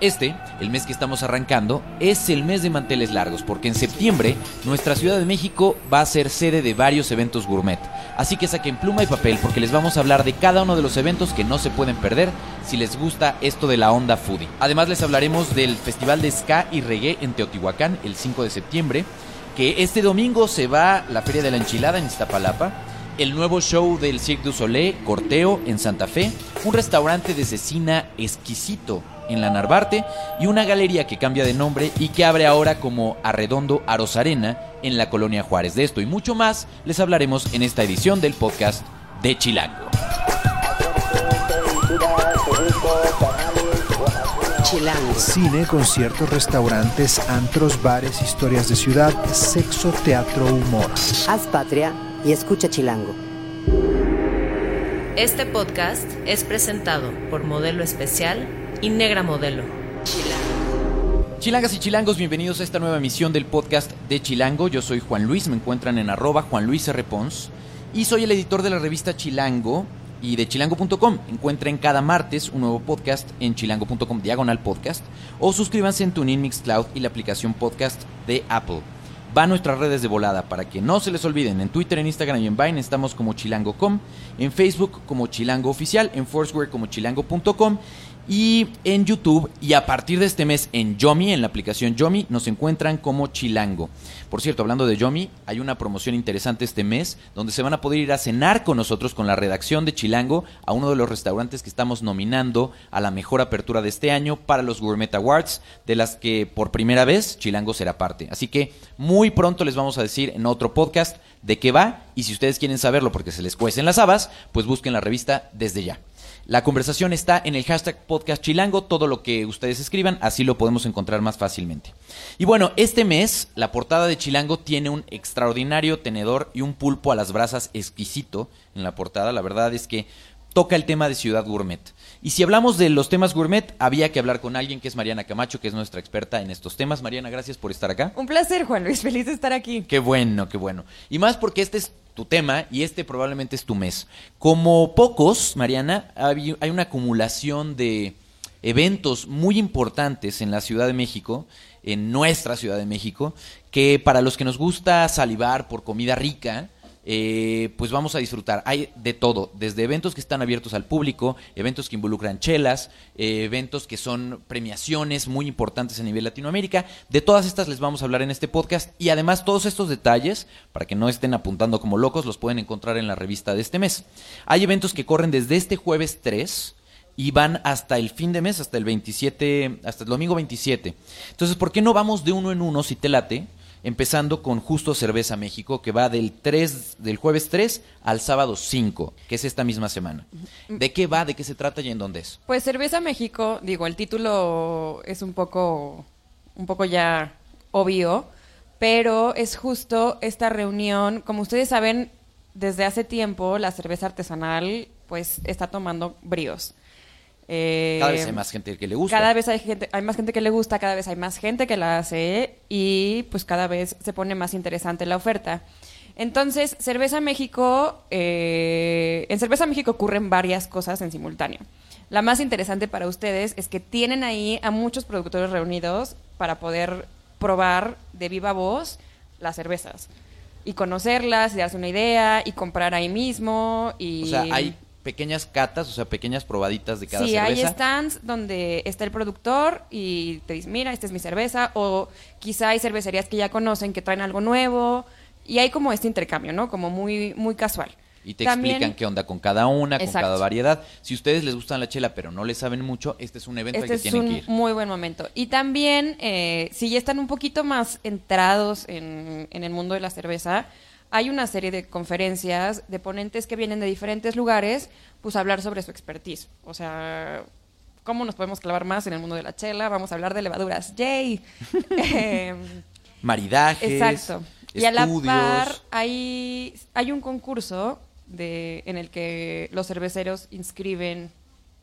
Este, el mes que estamos arrancando, es el mes de manteles largos, porque en septiembre nuestra Ciudad de México va a ser sede de varios eventos gourmet. Así que saquen pluma y papel porque les vamos a hablar de cada uno de los eventos que no se pueden perder si les gusta esto de la onda foodie. Además les hablaremos del Festival de Ska y Reggae en Teotihuacán el 5 de septiembre, que este domingo se va la Feria de la Enchilada en Iztapalapa, el nuevo show del Cirque du Soleil, Corteo, en Santa Fe, un restaurante de cecina exquisito en la Narvarte y una galería que cambia de nombre y que abre ahora como Arredondo Arena en la colonia Juárez. De esto y mucho más les hablaremos en esta edición del podcast de Chilango. Chilango. Cine, conciertos, restaurantes, antros, bares, historias de ciudad, sexo, teatro, humor. Haz patria y escucha Chilango. Este podcast es presentado por Modelo Especial y Negra Modelo. Chilangas y chilangos, bienvenidos a esta nueva emisión del podcast de Chilango. Yo soy Juan Luis, me encuentran en arroba Juan Luis R. Pons, y soy el editor de la revista Chilango y de chilango.com. Encuentren cada martes un nuevo podcast en chilango.com diagonal podcast o suscríbanse en TuneIn Mixcloud y la aplicación podcast de Apple. Va a nuestras redes de volada para que no se les olviden. En Twitter, en Instagram y en Vine estamos como chilango.com, en Facebook como chilango oficial, en Foursquare como chilango.com y en YouTube y a partir de este mes en Yomi, en la aplicación Yomi, nos encuentran como Chilango. Por cierto, hablando de Yomi, hay una promoción interesante este mes donde se van a poder ir a cenar con nosotros, con la redacción de Chilango, a uno de los restaurantes que estamos nominando a la mejor apertura de este año para los Gourmet Awards, de las que por primera vez Chilango será parte. Así que muy pronto les vamos a decir en otro podcast de qué va y si ustedes quieren saberlo porque se les cuecen las habas, pues busquen la revista desde ya. La conversación está en el hashtag podcast chilango, todo lo que ustedes escriban, así lo podemos encontrar más fácilmente. Y bueno, este mes la portada de Chilango tiene un extraordinario tenedor y un pulpo a las brasas exquisito en la portada, la verdad es que toca el tema de Ciudad Gourmet. Y si hablamos de los temas gourmet, había que hablar con alguien que es Mariana Camacho, que es nuestra experta en estos temas. Mariana, gracias por estar acá. Un placer, Juan Luis, feliz de estar aquí. Qué bueno, qué bueno. Y más porque este es tu tema y este probablemente es tu mes. Como pocos, Mariana, hay una acumulación de eventos muy importantes en la Ciudad de México, en nuestra Ciudad de México, que para los que nos gusta salivar por comida rica, eh, pues vamos a disfrutar. Hay de todo, desde eventos que están abiertos al público, eventos que involucran chelas, eh, eventos que son premiaciones muy importantes a nivel Latinoamérica. De todas estas les vamos a hablar en este podcast y además todos estos detalles, para que no estén apuntando como locos, los pueden encontrar en la revista de este mes. Hay eventos que corren desde este jueves 3 y van hasta el fin de mes, hasta el 27, hasta el domingo 27. Entonces, ¿por qué no vamos de uno en uno si te late? Empezando con Justo Cerveza México, que va del 3, del jueves 3 al sábado 5, que es esta misma semana. ¿De qué va? ¿De qué se trata y en dónde es? Pues Cerveza México, digo, el título es un poco, un poco ya obvio, pero es justo esta reunión, como ustedes saben, desde hace tiempo la cerveza artesanal pues está tomando bríos. Eh, cada vez hay más gente que le gusta. Cada vez hay, gente, hay más gente que le gusta, cada vez hay más gente que la hace y pues cada vez se pone más interesante la oferta. Entonces, Cerveza México, eh, en Cerveza México ocurren varias cosas en simultáneo. La más interesante para ustedes es que tienen ahí a muchos productores reunidos para poder probar de viva voz las cervezas y conocerlas y darse una idea y comprar ahí mismo y o sea, hay pequeñas catas, o sea, pequeñas probaditas de cada sí, cerveza. Sí, hay stands donde está el productor y te dice, mira, esta es mi cerveza, o quizá hay cervecerías que ya conocen que traen algo nuevo, y hay como este intercambio, ¿no? Como muy, muy casual. Y te explican qué onda con cada una, con cada variedad. Si ustedes les gustan la chela, pero no le saben mucho, este es un evento este al que tienen que ir. es un muy buen momento. Y también, eh, si ya están un poquito más entrados en, en el mundo de la cerveza, hay una serie de conferencias de ponentes que vienen de diferentes lugares, pues a hablar sobre su expertise. O sea, ¿cómo nos podemos clavar más en el mundo de la chela? Vamos a hablar de levaduras. ¡Yay! Em, Maridajes. Exacto. Y a la par hay, hay un concurso de, en el que los cerveceros inscriben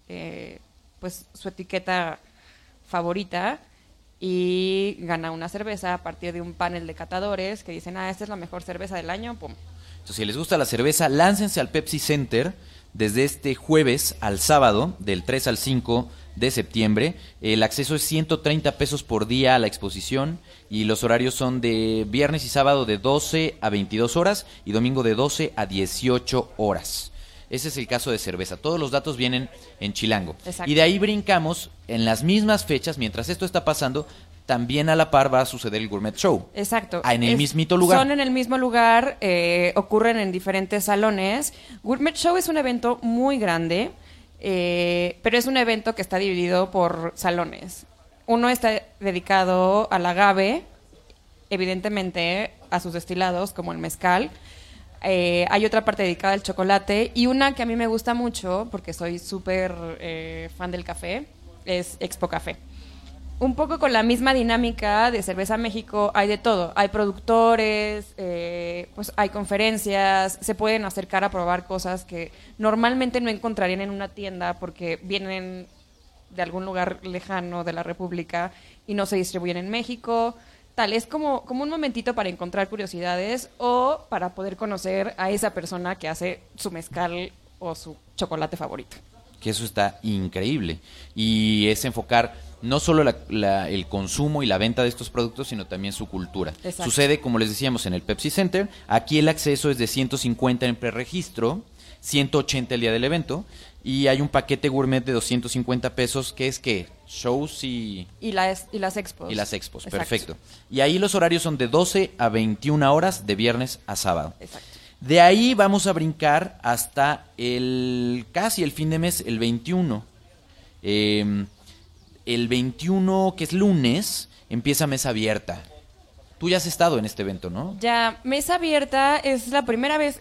eh, pues su etiqueta favorita y gana una cerveza a partir de un panel de catadores que dicen, ah, esta es la mejor cerveza del año, pum. Entonces, si les gusta la cerveza, láncense al Pepsi Center desde este jueves al sábado, del 3 al 5 de septiembre. El acceso es 130 pesos por día a la exposición y los horarios son de viernes y sábado de 12 a 22 horas y domingo de 12 a 18 horas. Ese es el caso de cerveza. Todos los datos vienen en Chilango. Exacto. Y de ahí brincamos en las mismas fechas, mientras esto está pasando, también a la par va a suceder el Gourmet Show. Exacto. Ah, en el mismito lugar. Son en el mismo lugar, eh, ocurren en diferentes salones. Gourmet Show es un evento muy grande, eh, pero es un evento que está dividido por salones. Uno está dedicado al agave, evidentemente a sus destilados como el mezcal. Eh, hay otra parte dedicada al chocolate y una que a mí me gusta mucho, porque soy súper eh, fan del café, es Expo Café un poco con la misma dinámica de Cerveza México, hay de todo. Hay productores, eh, pues hay conferencias, se pueden acercar a probar cosas que normalmente no encontrarían en una tienda porque vienen de algún lugar lejano de la República y no se distribuyen en México. Tal, es como, como un momentito para encontrar curiosidades o para poder conocer a esa persona que hace su mezcal o su chocolate favorito. que eso está increíble. Y es enfocar no solo la- la- el consumo y la venta de estos productos, sino también su cultura. Exacto. Sucede, como les decíamos, en el Pepsi Center. Aquí el acceso es de 150 en preregistro, 180 el día del evento, y hay un paquete gourmet de 250 pesos, que es que shows y, Y las, y las expos. y las expos. Exacto. Perfecto. Y ahí los horarios son de 12 a 21 horas, de viernes a sábado. Exacto. De ahí vamos a brincar hasta el casi el fin de mes, el 21. Eh, el 21, que es lunes, empieza mesa abierta. Tú ya has estado en este evento, ¿no? Ya, Mesa Abierta es la primera vez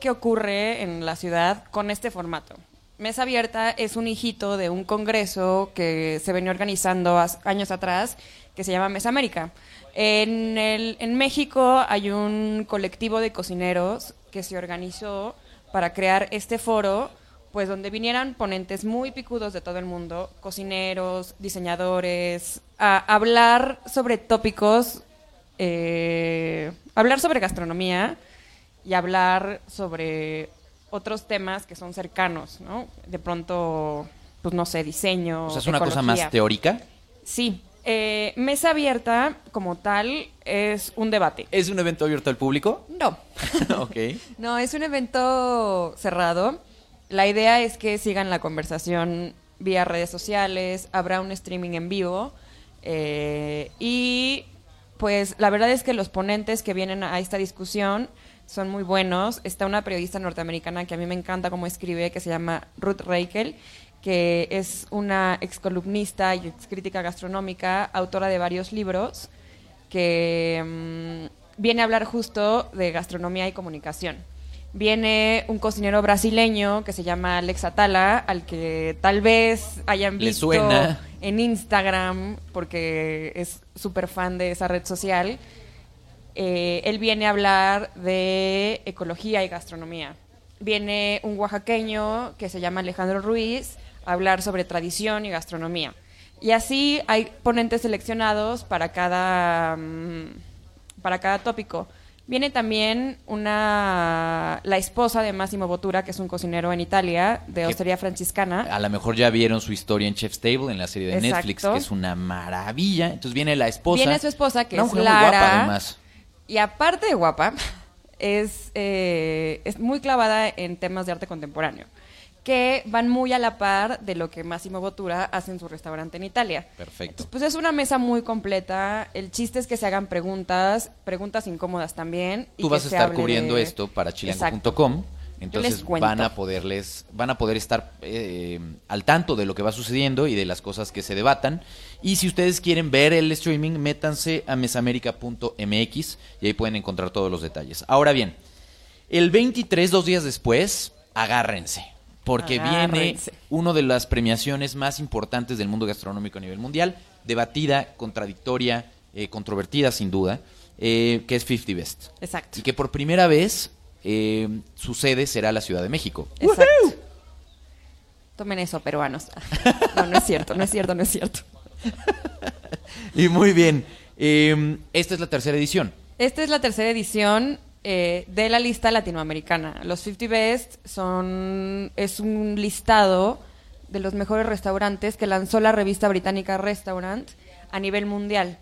que ocurre en la ciudad con este formato. Mesa Abierta es un hijito de un congreso que se venía organizando años atrás que se llama Mesa América. En, el, en México hay un colectivo de cocineros que se organizó para crear este foro, pues donde vinieran ponentes muy picudos de todo el mundo, cocineros, diseñadores, a hablar sobre tópicos eh, hablar sobre gastronomía y hablar sobre otros temas que son cercanos, ¿no? De pronto, pues no sé, diseño. O sea, es una cosa más teórica. Sí. Eh, mesa abierta, como tal, es un debate. ¿Es un evento abierto al público? No. ok. No, es un evento cerrado. La idea es que sigan la conversación vía redes sociales, habrá un streaming en vivo eh, y pues la verdad es que los ponentes que vienen a esta discusión son muy buenos. Está una periodista norteamericana que a mí me encanta cómo escribe, que se llama Ruth Reichel, que es una excolumnista y excrítica gastronómica, autora de varios libros, que mm, viene a hablar justo de gastronomía y comunicación. Viene un cocinero brasileño que se llama Alex Atala, al que tal vez hayan visto suena. en Instagram, porque es súper fan de esa red social. Eh, él viene a hablar de ecología y gastronomía. Viene un oaxaqueño que se llama Alejandro Ruiz a hablar sobre tradición y gastronomía. Y así hay ponentes seleccionados para cada, mm, para cada tópico. Viene también una, la esposa de Massimo Bottura, que es un cocinero en Italia, de hostería franciscana. A lo mejor ya vieron su historia en Chef's Table, en la serie de Exacto. Netflix, que es una maravilla. Entonces viene la esposa. Viene su esposa, que es mujer muy guapa, Lara. además. Y aparte de guapa, es, eh, es muy clavada en temas de arte contemporáneo, que van muy a la par de lo que Massimo Bottura hace en su restaurante en Italia. Perfecto. Pues es una mesa muy completa. El chiste es que se hagan preguntas, preguntas incómodas también. y Tú que vas a estar hable- cubriendo esto para chilango.com. Entonces van a poderles, van a poder estar eh, al tanto de lo que va sucediendo y de las cosas que se debatan. Y si ustedes quieren ver el streaming, métanse a mesamerica.mx y ahí pueden encontrar todos los detalles. Ahora bien, el 23, dos días después, agárrense. Porque viene una de las premiaciones más importantes del mundo gastronómico a nivel mundial, debatida, contradictoria, eh, controvertida sin duda, eh, que es 50 Best. Exacto. Y que por primera vez eh, su sede será la Ciudad de México. Exacto. Tomen eso, peruanos. No, no es cierto, no es cierto, no es cierto. Y muy bien. eh, esta es la tercera edición. Esta es la tercera edición. eh, de la lista latinoamericana. Los 50 Best son es un listado de los mejores restaurantes que lanzó la revista británica Restaurant a nivel mundial.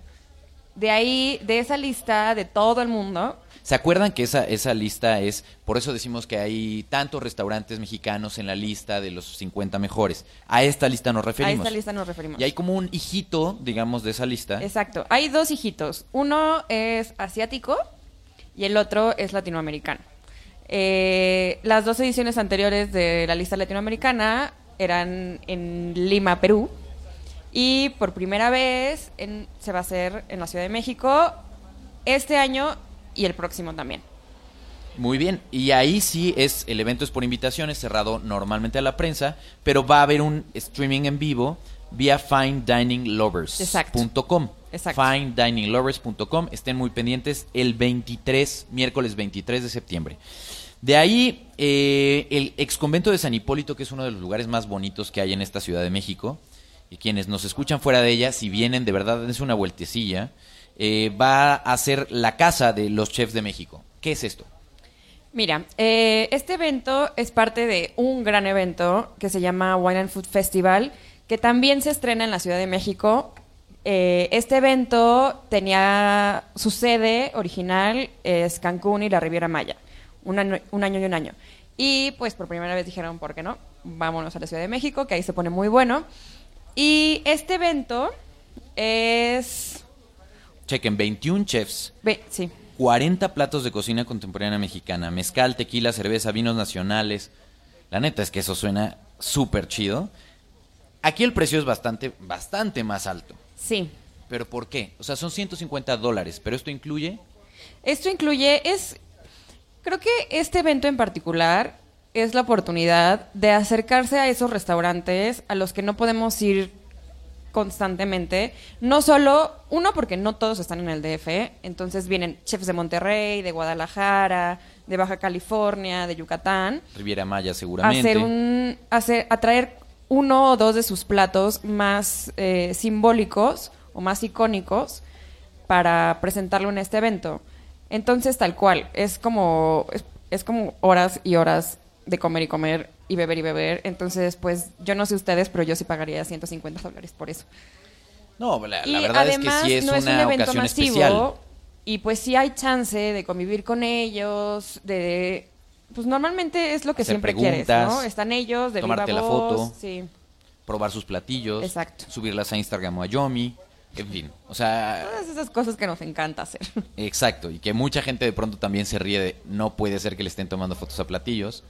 De ahí, de esa lista de todo el mundo, ¿Se acuerdan que esa, esa lista es, por eso decimos que hay tantos restaurantes mexicanos en la lista de los 50 mejores? A esta lista nos a referimos. esta lista nos referimos. Y hay como un hijito, digamos, de esa lista. Exacto. Hay dos hijitos. Uno es asiático y el otro es latinoamericano. Eh, las dos ediciones anteriores de la lista latinoamericana eran en Lima, Perú. Y por primera vez en- se va a hacer en la Ciudad de México este año y el próximo también. Muy bien, y ahí sí es, el evento es por invitación, es cerrado normalmente a la prensa, pero va a haber un streaming en vivo vía finedininglovers.com. Exacto. Finedininglovers.com, estén muy pendientes el 23, miércoles 23 de septiembre. De ahí, eh, el ex convento de San Hipólito, que es uno de los lugares más bonitos que hay en esta Ciudad de México, y quienes nos escuchan fuera de ella, si vienen, de verdad, es una vueltecilla, eh, va a ser la casa de los chefs de México. ¿Qué es esto? Mira, eh, este evento es parte de un gran evento que se llama Wine and Food Festival, que también se estrena en la Ciudad de México. Eh, este evento tenía su sede original, es Cancún y la Riviera Maya, un año, un año y un año. Y pues por primera vez dijeron, ¿por qué no? Vámonos a la Ciudad de México, que ahí se pone muy bueno. Y este evento es... Chequen, 21 chefs, ve- sí, 40 platos de cocina contemporánea mexicana, mezcal, tequila, cerveza, vinos nacionales. La neta es que eso suena súper chido. Aquí el precio es bastante, bastante más alto. sí. ¿Pero por qué? O sea, son 150 dólares, pero esto incluye... Esto incluye, es, creo que este evento en particular es la oportunidad de acercarse a esos restaurantes a los que no podemos ir constantemente. No solo, uno, porque no todos están en el DF, entonces vienen chefs de Monterrey, de Guadalajara, de Baja California, de Yucatán, Riviera Maya seguramente. hacer un, hacer, atraer uno o dos de sus platos más eh, simbólicos o más icónicos para presentarlo en este evento. Entonces, tal cual, es como, es, es como horas y horas de comer y comer y beber y beber. Entonces, pues, yo no sé ustedes, pero yo sí pagaría 150 dólares por eso. No, la, la verdad además es que sí es no es un evento ocasión masivo especial. y pues sí hay chance de convivir con ellos, de pues normalmente es lo que Hacer siempre quieres. Están ellos de tomarte viva la voz, foto. sí. Probar sus platillos. Exacto. Subirlas a Instagram o a Yomi. En fin, o sea, Todas esas cosas que nos encanta hacer. Exacto, y que mucha gente de pronto también se ríe de no puede ser que le estén tomando fotos a platillos.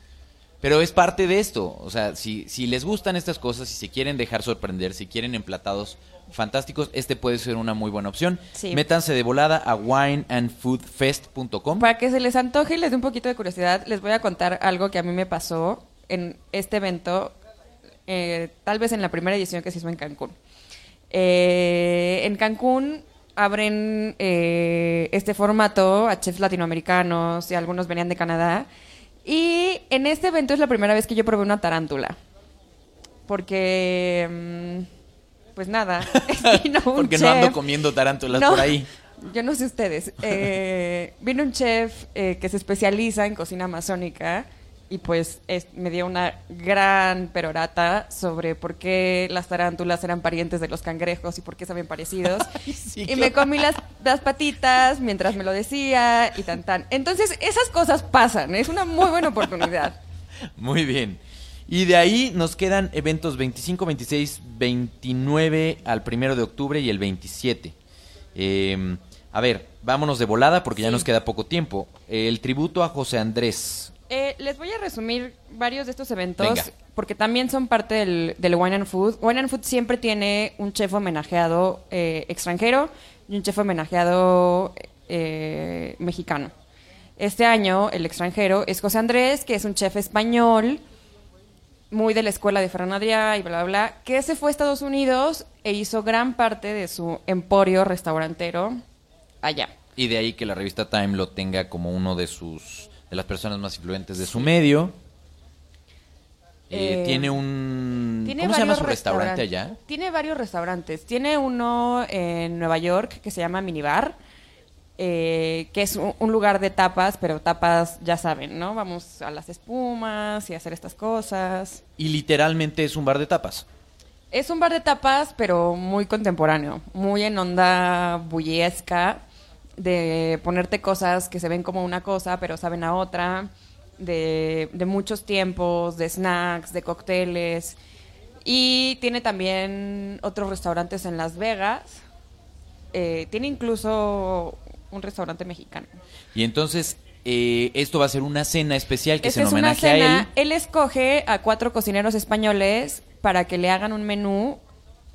Pero es parte de esto. O sea, si, si les gustan estas cosas, si se quieren dejar sorprender, si quieren emplatados fantásticos, este puede ser una muy buena opción. Sí. Métanse de volada a wineandfoodfest.com. Para que se les antoje y les dé un poquito de curiosidad, les voy a contar algo que a mí me pasó en este evento, eh, tal vez en la primera edición que se hizo en Cancún. Eh, en Cancún abren eh, este formato a chefs latinoamericanos y algunos venían de Canadá. Y en este evento es la primera vez que yo probé una tarántula. Porque, mm, pues nada, vino un Porque no ando comiendo tarántulas No, por ahí. Yo no sé ustedes. Eh, vino un chef eh, que se especializa en cocina amazónica y pues es- me dio una gran perorata sobre por qué las tarántulas eran parientes de los cangrejos y por qué saben parecidos. sí, y me comí las, las patitas mientras me lo decía y tan tan. Entonces esas cosas pasan, es una muy buena oportunidad. Muy bien. Y de ahí nos quedan eventos 25, 26, 29 al primero de octubre y el 27. Eh, a ver, vámonos de volada porque ya nos queda poco tiempo. El tributo a José Andrés. Eh, les voy a resumir varios de estos eventos Venga. porque también son parte del, del Wine and Food. Wine and Food siempre tiene un chef homenajeado eh, extranjero y un chef homenajeado eh, mexicano. Este año el extranjero es José Andrés, que es un chef español muy de la escuela de Ferran Adrià y bla, bla, bla, que se fue a Estados Unidos e hizo gran parte de su emporio restaurantero allá. Y de ahí que la revista Time lo tenga como uno de sus de las personas más influyentes de su medio. Eh, Eh, tiene un Tiene ¿Cómo se llama varios su restaurante restaurantes. allá? Tiene varios restaurantes. Tiene uno en Nueva York que se llama Minibar. eh, que es un, un lugar de tapas, pero tapas, ya saben, ¿no? Vamos a las espumas y hacer estas cosas. Y literalmente es un bar de tapas. Es un bar de tapas, pero muy contemporáneo, muy en onda bullesca, de ponerte cosas que se ven como una cosa, pero saben a otra, de, de muchos tiempos, de snacks, de cócteles. Y tiene también otros restaurantes en Las Vegas. Eh, tiene incluso un restaurante mexicano. Y entonces, eh, esto va a ser una cena especial que Esta es en es una homenaje a cena. él. Él escoge a cuatro cocineros españoles para que le hagan un menú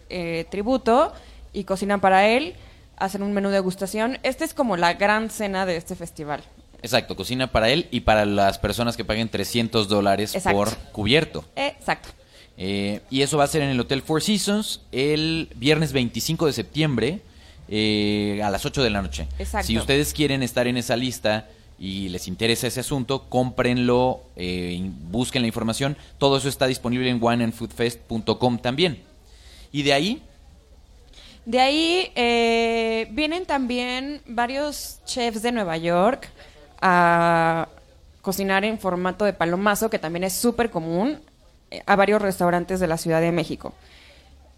eh, tributo y cocinan para él, hacen un menú de degustación. Esta es como la gran cena de este festival. Exacto, cocina para él y para las personas que paguen 300 dólares Exacto. por cubierto. Exacto. Eh, y eso va a ser en el Hotel Four Seasons el viernes 25 de septiembre eh, a las 8 de la noche. Exacto. Si ustedes quieren estar en esa lista y les interesa ese asunto, cómprenlo, eh, busquen la información. Todo eso está disponible en wineandfoodfest.com también. Y de ahí, De ahí eh, vienen también varios chefs de Nueva York a cocinar en formato de palomazo, que también es súper común, eh, a varios restaurantes de la Ciudad de México.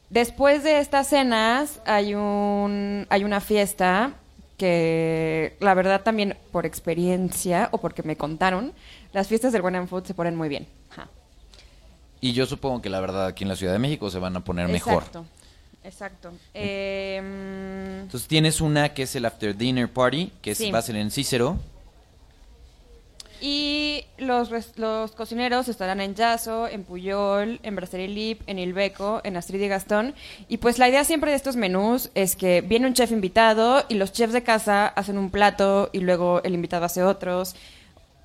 Después de estas cenas hay un hay una fiesta que la verdad también por experiencia o porque me contaron, las fiestas del and Food se ponen muy bien. Y yo supongo que la verdad aquí en la Ciudad de México se van a poner mejor. Exacto. Exacto. Em, Entonces tienes una que es el After Dinner Party, que Sí. va a ser en Cícero. Y los, los cocineros estarán en Yaso, en Puyol, en Brasserie Lip, en Ilbeco, en Astrid y Gastón. Y pues la idea siempre de estos menús es que viene un chef invitado y los chefs de casa hacen un plato y luego el invitado hace otros.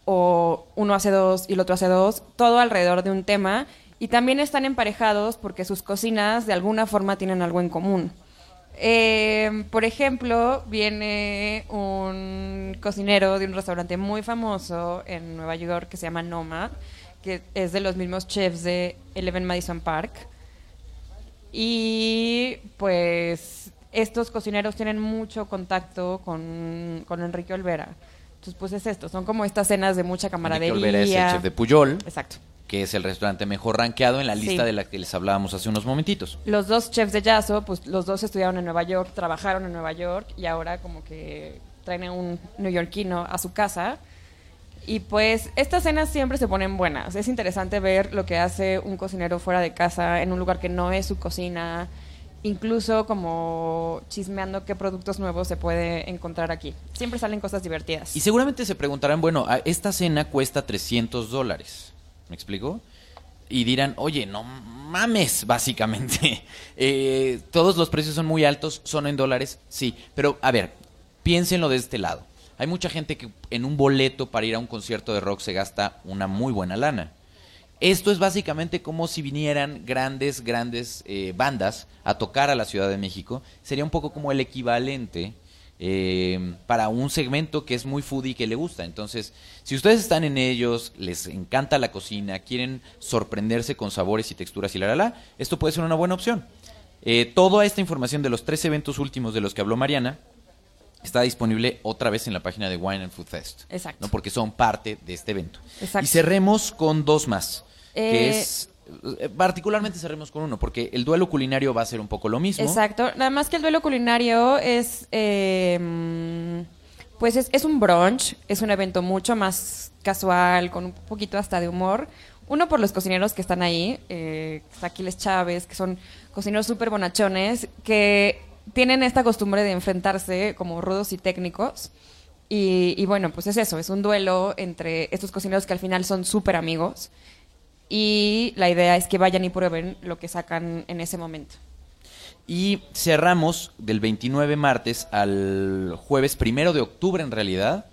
O uno hace dos y el otro hace dos. Todo alrededor de un tema. Y también están emparejados porque sus cocinas de alguna forma tienen algo en común. Eh, por ejemplo, viene un cocinero de un restaurante muy famoso en Nueva York que se llama Nomad, que es de los mismos chefs de Eleven Madison Park. Y pues estos cocineros tienen mucho contacto con, con Enrique Olvera. Entonces, pues es esto, son como estas cenas de mucha Enrique camaradería. Olvera es el chef de Puyol, Exacto. Que es el restaurante mejor rankeado en la lista Sí. de la que les hablábamos hace unos momentitos. Los dos chefs de Yaso, pues los dos estudiaron en Nueva York, trabajaron en Nueva York y ahora como que traen a un neoyorquino a su casa. Y pues estas cenas siempre se ponen buenas. Es interesante ver lo que hace un cocinero fuera de casa, en un lugar que no es su cocina, incluso como chismeando qué productos nuevos se puede encontrar aquí. Siempre salen cosas divertidas. Y seguramente se preguntarán, bueno, esta cena cuesta 300 dólares. ¿Me explico? Y dirán, oye, no mames, básicamente. Eh, todos los precios son muy altos, son en dólares, sí. Pero, a ver, piénsenlo de este lado. Hay mucha gente que en un boleto para ir a un concierto de rock se gasta una muy buena lana. Esto es básicamente como si vinieran grandes, grandes eh, bandas a tocar a la Ciudad de México. Sería un poco como el equivalente eh, para un segmento que es muy foodie y que le gusta. Entonces, si ustedes están en ellos, les encanta la cocina, quieren sorprenderse con sabores y texturas y la la la, esto puede ser una buena opción. Eh, toda esta información de los tres eventos últimos de los que habló Mariana está disponible otra vez en la página de Wine and Food Fest. Exacto. ¿no? Porque son parte de este evento. Exacto. Y cerremos con dos más. que Eh, es. Eh, Particularmente cerremos con uno, porque el duelo culinario va a ser un poco lo mismo. Exacto. Nada más que el duelo culinario es, eh, pues es, es un brunch, es un evento mucho más casual, con un poquito hasta de humor. Uno por los cocineros que están ahí, eh, Aquiles Chávez, que son cocineros súper bonachones, que tienen esta costumbre de enfrentarse como rudos y técnicos. Y, y bueno, pues es eso, es un duelo entre estos cocineros que al final son súper amigos. Y la idea es que vayan y prueben lo que sacan en ese momento. Y cerramos del 29 martes al jueves primero de octubre en realidad,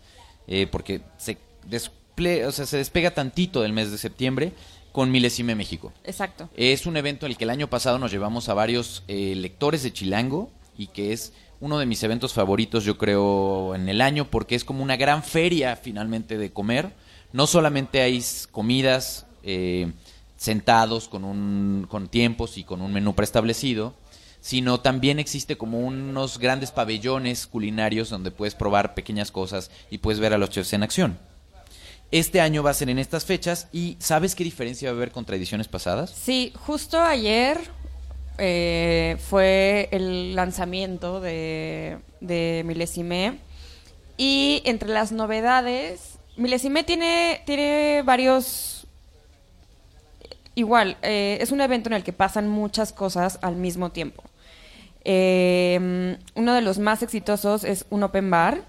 eh, porque se, desple- o sea, se despega tantito del mes de septiembre con Milesime México. Exacto. Es un evento en el que el año pasado nos llevamos a varios eh, lectores de Chilango y que es uno de mis eventos favoritos, yo creo, en el año, porque es como una gran feria finalmente de comer. No solamente hay comidas eh, sentados con, un, con tiempos y con un menú preestablecido, sino también existe como unos grandes pabellones culinarios donde puedes probar pequeñas cosas y puedes ver a los chefs en acción. Este año va a ser en estas fechas y ¿sabes qué diferencia va a haber con tradiciones pasadas? Sí, justo ayer eh, fue el lanzamiento de, de Milesime y entre las novedades, Milesime tiene, tiene varios... Igual, eh, es un evento en el que pasan muchas cosas al mismo tiempo. Eh, uno de los más exitosos es un open bar,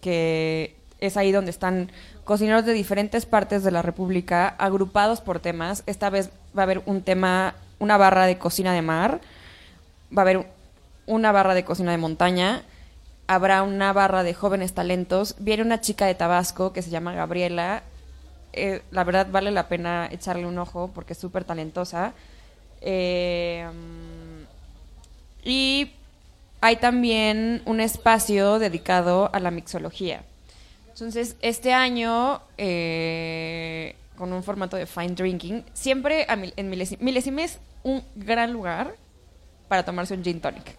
que es ahí donde están cocineros de diferentes partes de la República, agrupados por temas. Esta vez va a haber un tema, una barra de cocina de mar, va a haber una barra de cocina de montaña, habrá una barra de jóvenes talentos, viene una chica de Tabasco que se llama Gabriela. Eh, la verdad vale la pena echarle un ojo porque es súper talentosa. Eh, y hay también un espacio dedicado a la mixología. Entonces, este año, eh, con un formato de fine drinking, siempre a Mil- en Milesime, es un gran lugar para tomarse un gin tonic.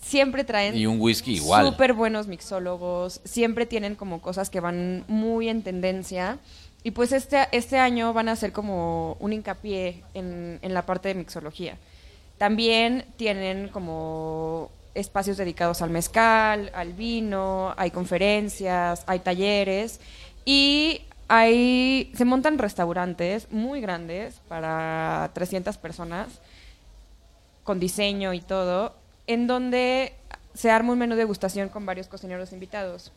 Siempre traen Y un whisky igual. súper buenos mixólogos, siempre tienen como cosas que van muy en tendencia. Y pues este, este año van a hacer como un hincapié en, en la parte de mixología. También tienen como espacios dedicados al mezcal, al vino, hay conferencias, hay talleres y hay, se montan restaurantes muy grandes para 300 personas con diseño y todo, en donde se arma un menú de degustación con varios cocineros invitados.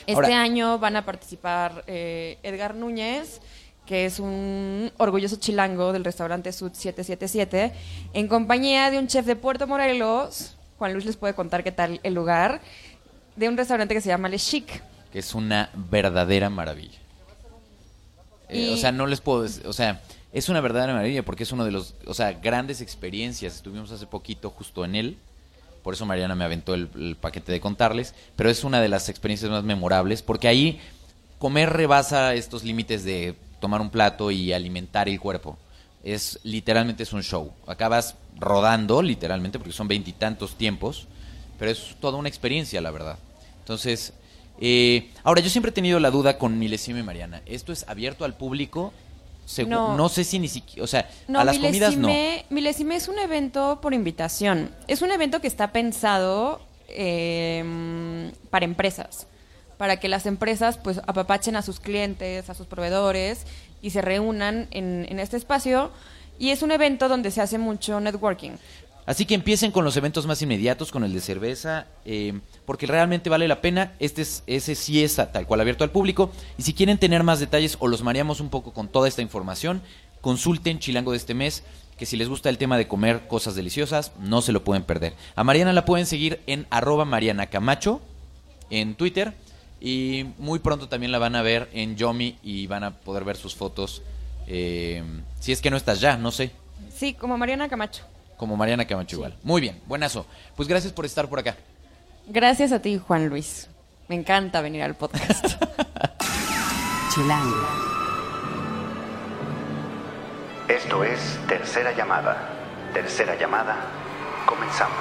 Este Ahora- año van a participar eh, Edgar Núñez, que es un orgulloso chilango del restaurante Sud 777, en compañía de un chef de Puerto Morelos, Juan Luis les puede contar qué tal el lugar, de un restaurante que se llama Le Chic. que es una verdadera maravilla. Eh, Y- o sea, no les puedo, dec- o sea, es una verdadera maravilla porque es uno de los, o sea, grandes experiencias. Estuvimos hace poquito justo en él, por eso Mariana me aventó el, paquete de contarles, pero es una de las experiencias más memorables porque ahí comer rebasa estos límites de tomar un plato y alimentar el cuerpo. Es literalmente es un show. Acabas rodando, literalmente, porque son veintitantos tiempos, pero es toda una experiencia, la verdad. Entonces, eh, ahora yo siempre he tenido la duda con Milesime y Mariana. ¿Esto es abierto al público? No. No. sé si ni siquiera, o sea, No, a las comidas no. Milesime- Milesime es un evento por invitación. Es un evento que está pensado eh, para empresas, para que las empresas pues apapachen a sus clientes, a sus proveedores y se reúnan en, en este espacio. Y es un evento donde se hace mucho networking. Así que empiecen con los eventos más inmediatos, con el de cerveza, eh, porque realmente vale la pena. Este es, ese sí es tal cual abierto al público. Y si quieren tener más detalles o los mareamos un poco con toda esta información, consulten Chilango de este mes, que si les gusta el tema de comer cosas deliciosas, no se lo pueden perder. A Mariana la pueden seguir en arroba Mariana Camacho en Twitter. Y muy pronto también la van a ver en Yomi y van a poder ver sus fotos. eh, si es que no estás ya, no sé. Sí, como Mariana Camacho. Como Mariana Camacho igual. Muy bien, buenazo. Pues gracias por estar por acá. Gracias a ti, Juan Luis. Me encanta venir al podcast. Chilango. Esto es Tercera Llamada. Tercera Llamada. Comenzamos.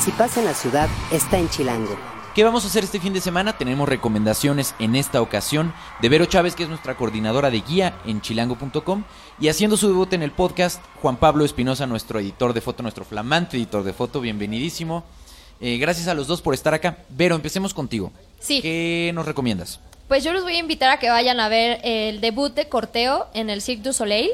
Si pasa en la ciudad, está en Chilango. ¿Qué vamos a hacer este fin de semana? Tenemos recomendaciones en esta ocasión de Vero Chávez, que es nuestra coordinadora de guía en chilango.com. Y haciendo su debut en el podcast, Juan Pablo Espinosa, nuestro editor de foto, nuestro flamante editor de foto. Bienvenidísimo. Eh, gracias a los dos por estar acá. Vero, empecemos contigo. Sí. ¿Qué nos recomiendas? Pues yo los voy a invitar a que vayan a ver el debut de Corteo en el Cirque du Soleil,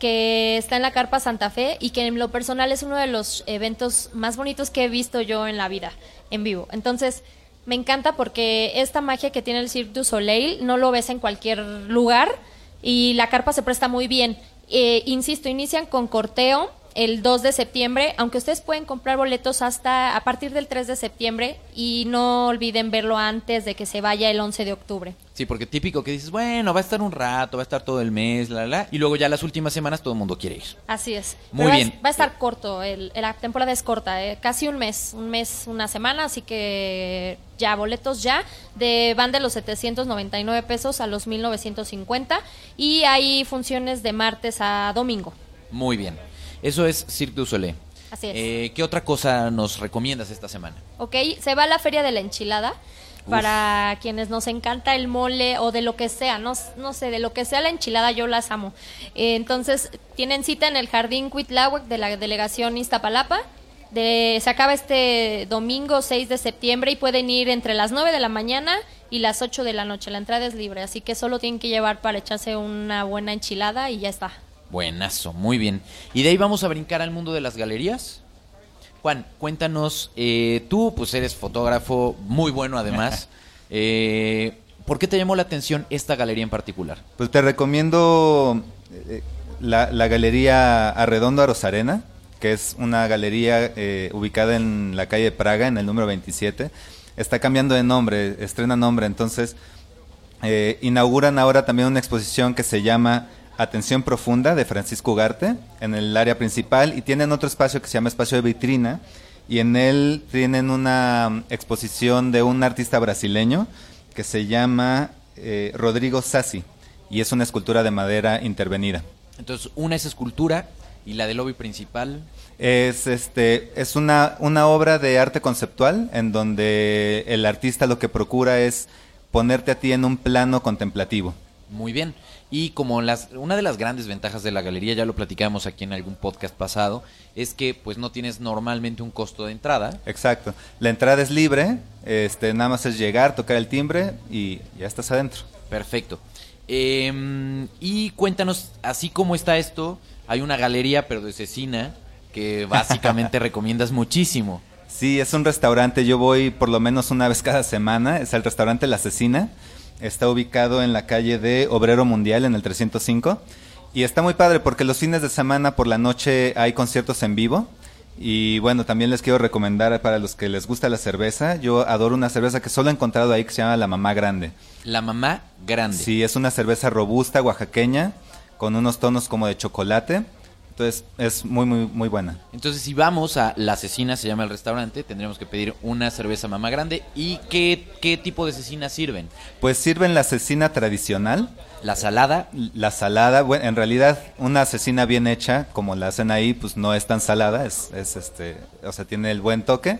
que está en la Carpa Santa Fe y que en lo personal es uno de los eventos más bonitos que he visto yo en la vida, en vivo. Entonces, me encanta porque esta magia que tiene el Cirque du Soleil no lo ves en cualquier lugar y la carpa se presta muy bien. Eh, insisto, inician con Corteo el 2 de septiembre, aunque ustedes pueden comprar boletos hasta a partir del 3 de septiembre y no olviden verlo antes de que se vaya el 11 de octubre. Sí, porque típico que dices, bueno, va a estar un rato, va a estar todo el mes, la, la, y luego ya las últimas semanas todo el mundo quiere ir. Así es. Muy Pero bien. Va a estar corto, el, la temporada es corta, eh, casi un mes, un mes, una semana, así que ya, boletos ya, de van de los 799 pesos a los 1950 y hay funciones de martes a domingo. Muy bien. Eso es Cirque du Soleil. Así es. Eh, ¿Qué otra cosa nos recomiendas esta semana? Ok, se va a la Feria de la Enchilada. Para quienes nos encanta el mole o de lo que sea, no, no sé, de lo que sea la enchilada, yo las amo. Eh, entonces, tienen cita en el Jardín Cuitláhuac de la delegación Iztapalapa. De, se acaba este domingo 6 de septiembre y pueden ir entre las 9 de la mañana y las 8 de la noche. La entrada es libre, así que solo tienen que llevar para echarse una buena enchilada y ya está. Buenazo, muy bien. Y de ahí vamos a brincar al mundo de las galerías. Juan, cuéntanos, eh, tú pues eres fotógrafo muy bueno además. Eh, ¿Por qué te llamó la atención esta galería en particular? Pues te recomiendo eh, la, la galería Arredondo Arosarena, que es una galería eh, ubicada en la calle Praga, en el número 27. Está cambiando de nombre, estrena nombre, entonces inauguran ahora también una exposición que se llama Atención Profunda de Francisco Ugarte en el área principal y tienen otro espacio que se llama Espacio de Vitrina y en él tienen una mm, exposición de un artista brasileño que se llama eh, Rodrigo Sassi y es una escultura de madera intervenida. Entonces, una es escultura y la del lobby principal. Es este es una, una obra de arte conceptual en donde el artista lo que procura es ponerte a ti en un plano contemplativo. Muy bien. Y como las, una de las grandes ventajas de la galería, ya lo platicamos aquí en algún podcast pasado, es que pues no tienes normalmente un costo de entrada. Exacto. La entrada es libre, este, nada más es llegar, tocar el timbre y ya estás adentro. Perfecto. Eh, y cuéntanos, así como está esto, hay una galería, pero de cecina, que básicamente recomiendas muchísimo. Sí, es un restaurante, yo voy por lo menos una vez cada semana, es el restaurante La Cecina, está ubicado en la calle de Obrero Mundial, en el 305, y está muy padre porque los fines de semana por la noche hay conciertos en vivo, y bueno, también les quiero recomendar para los que les gusta la cerveza, yo adoro una cerveza que solo he encontrado ahí que se llama La Mamá Grande. La mamá grande. Sí, es una cerveza robusta, oaxaqueña, con unos tonos como de chocolate. Entonces es muy, muy, muy buena. Entonces, si vamos a La Cecina, se llama el restaurante, tendremos que pedir una cerveza mamá grande. ¿Y qué, qué tipo de cecina sirven? Pues sirven la cecina tradicional, La salada. la salada. Bueno, en realidad una cecina bien hecha, como la hacen ahí, pues no es tan salada, es, es este, o sea, tiene el buen toque.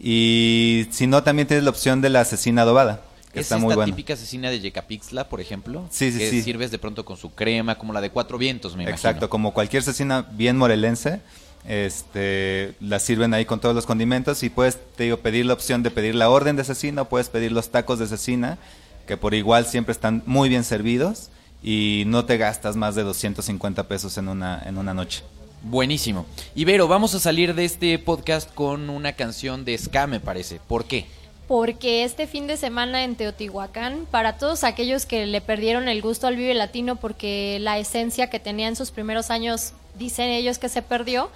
Y si no, también tienes la opción de la cecina adobada, que Es está esta muy típica cecina de Yecapixtla, por ejemplo. Sí, sí, que sí. sirves de pronto con su crema, como la de Cuatro Vientos, me Exacto, imagino. como cualquier cecina bien morelense, este, la sirven ahí con todos los condimentos y puedes, te digo, pedir la opción de pedir la orden de cecina o puedes pedir los tacos de cecina, que por igual siempre están muy bien servidos y no te gastas más de 250 pesos en una, en una noche. Buenísimo. Ibero, vamos a salir de este podcast con una canción de ska, me parece. ¿Por qué? Porque este fin de semana en Teotihuacán, para todos aquellos que le perdieron el gusto al Vive Latino porque la esencia que tenía en sus primeros años, dicen ellos que se perdió,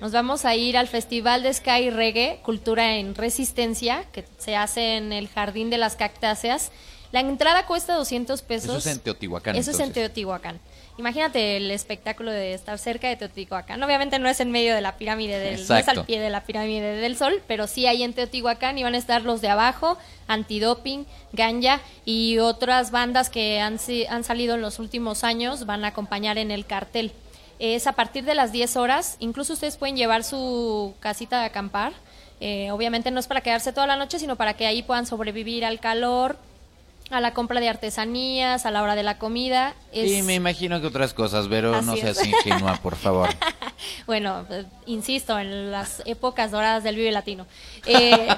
nos vamos a ir al Festival de Sky Reggae, Cultura en Resistencia, que se hace en el Jardín de las Cactáceas. La entrada cuesta 200 pesos. Eso es en Teotihuacán. Eso es en. Teotihuacán. Imagínate el espectáculo de estar cerca de Teotihuacán. Obviamente no es en medio de la pirámide del, no es al pie de la pirámide del sol, pero sí ahí en Teotihuacán y van a estar los de abajo, Antidoping, Ganja y otras bandas que han, han salido en los últimos años van a acompañar en el cartel. Es a partir de las 10 horas, incluso ustedes pueden llevar su casita de acampar. Eh, obviamente no es para quedarse toda la noche, sino para que ahí puedan sobrevivir al calor, a la compra de artesanías, a la hora de la comida. Es- Y me imagino que otras cosas, pero no seas es. ingenua, por favor. Bueno, eh, insisto, en las épocas doradas del Vive Latino. Eh,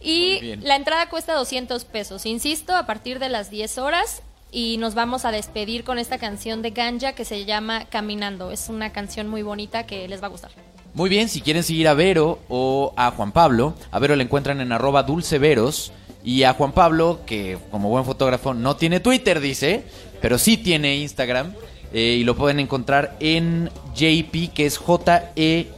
y la entrada cuesta 200 pesos, insisto, a partir de las 10 horas. Y nos vamos a despedir con esta canción de Ganja que se llama Caminando. Es una canción muy bonita que les va a gustar. Muy bien, si quieren seguir a Vero o a Juan Pablo, a Vero le encuentran en arroba dulceveros y a Juan Pablo, que como buen fotógrafo no tiene Twitter, dice, pero sí tiene Instagram eh, y lo pueden encontrar en JP, que es J-E-I-P-I-I-I,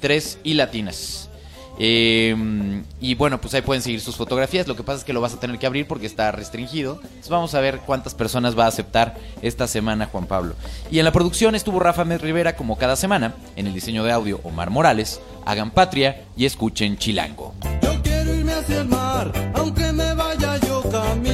tres y latinas. Eh, y bueno, pues ahí pueden seguir sus fotografías. Lo que pasa es que lo vas a tener que abrir porque está restringido. Entonces vamos a ver cuántas personas va a aceptar esta semana Juan Pablo. Y en la producción estuvo Rafa Med Rivera como cada semana. En el diseño de audio Omar Morales. Hagan patria y escuchen Chilango. Quiero irme hacia el mar, aunque me vaya yo caminando.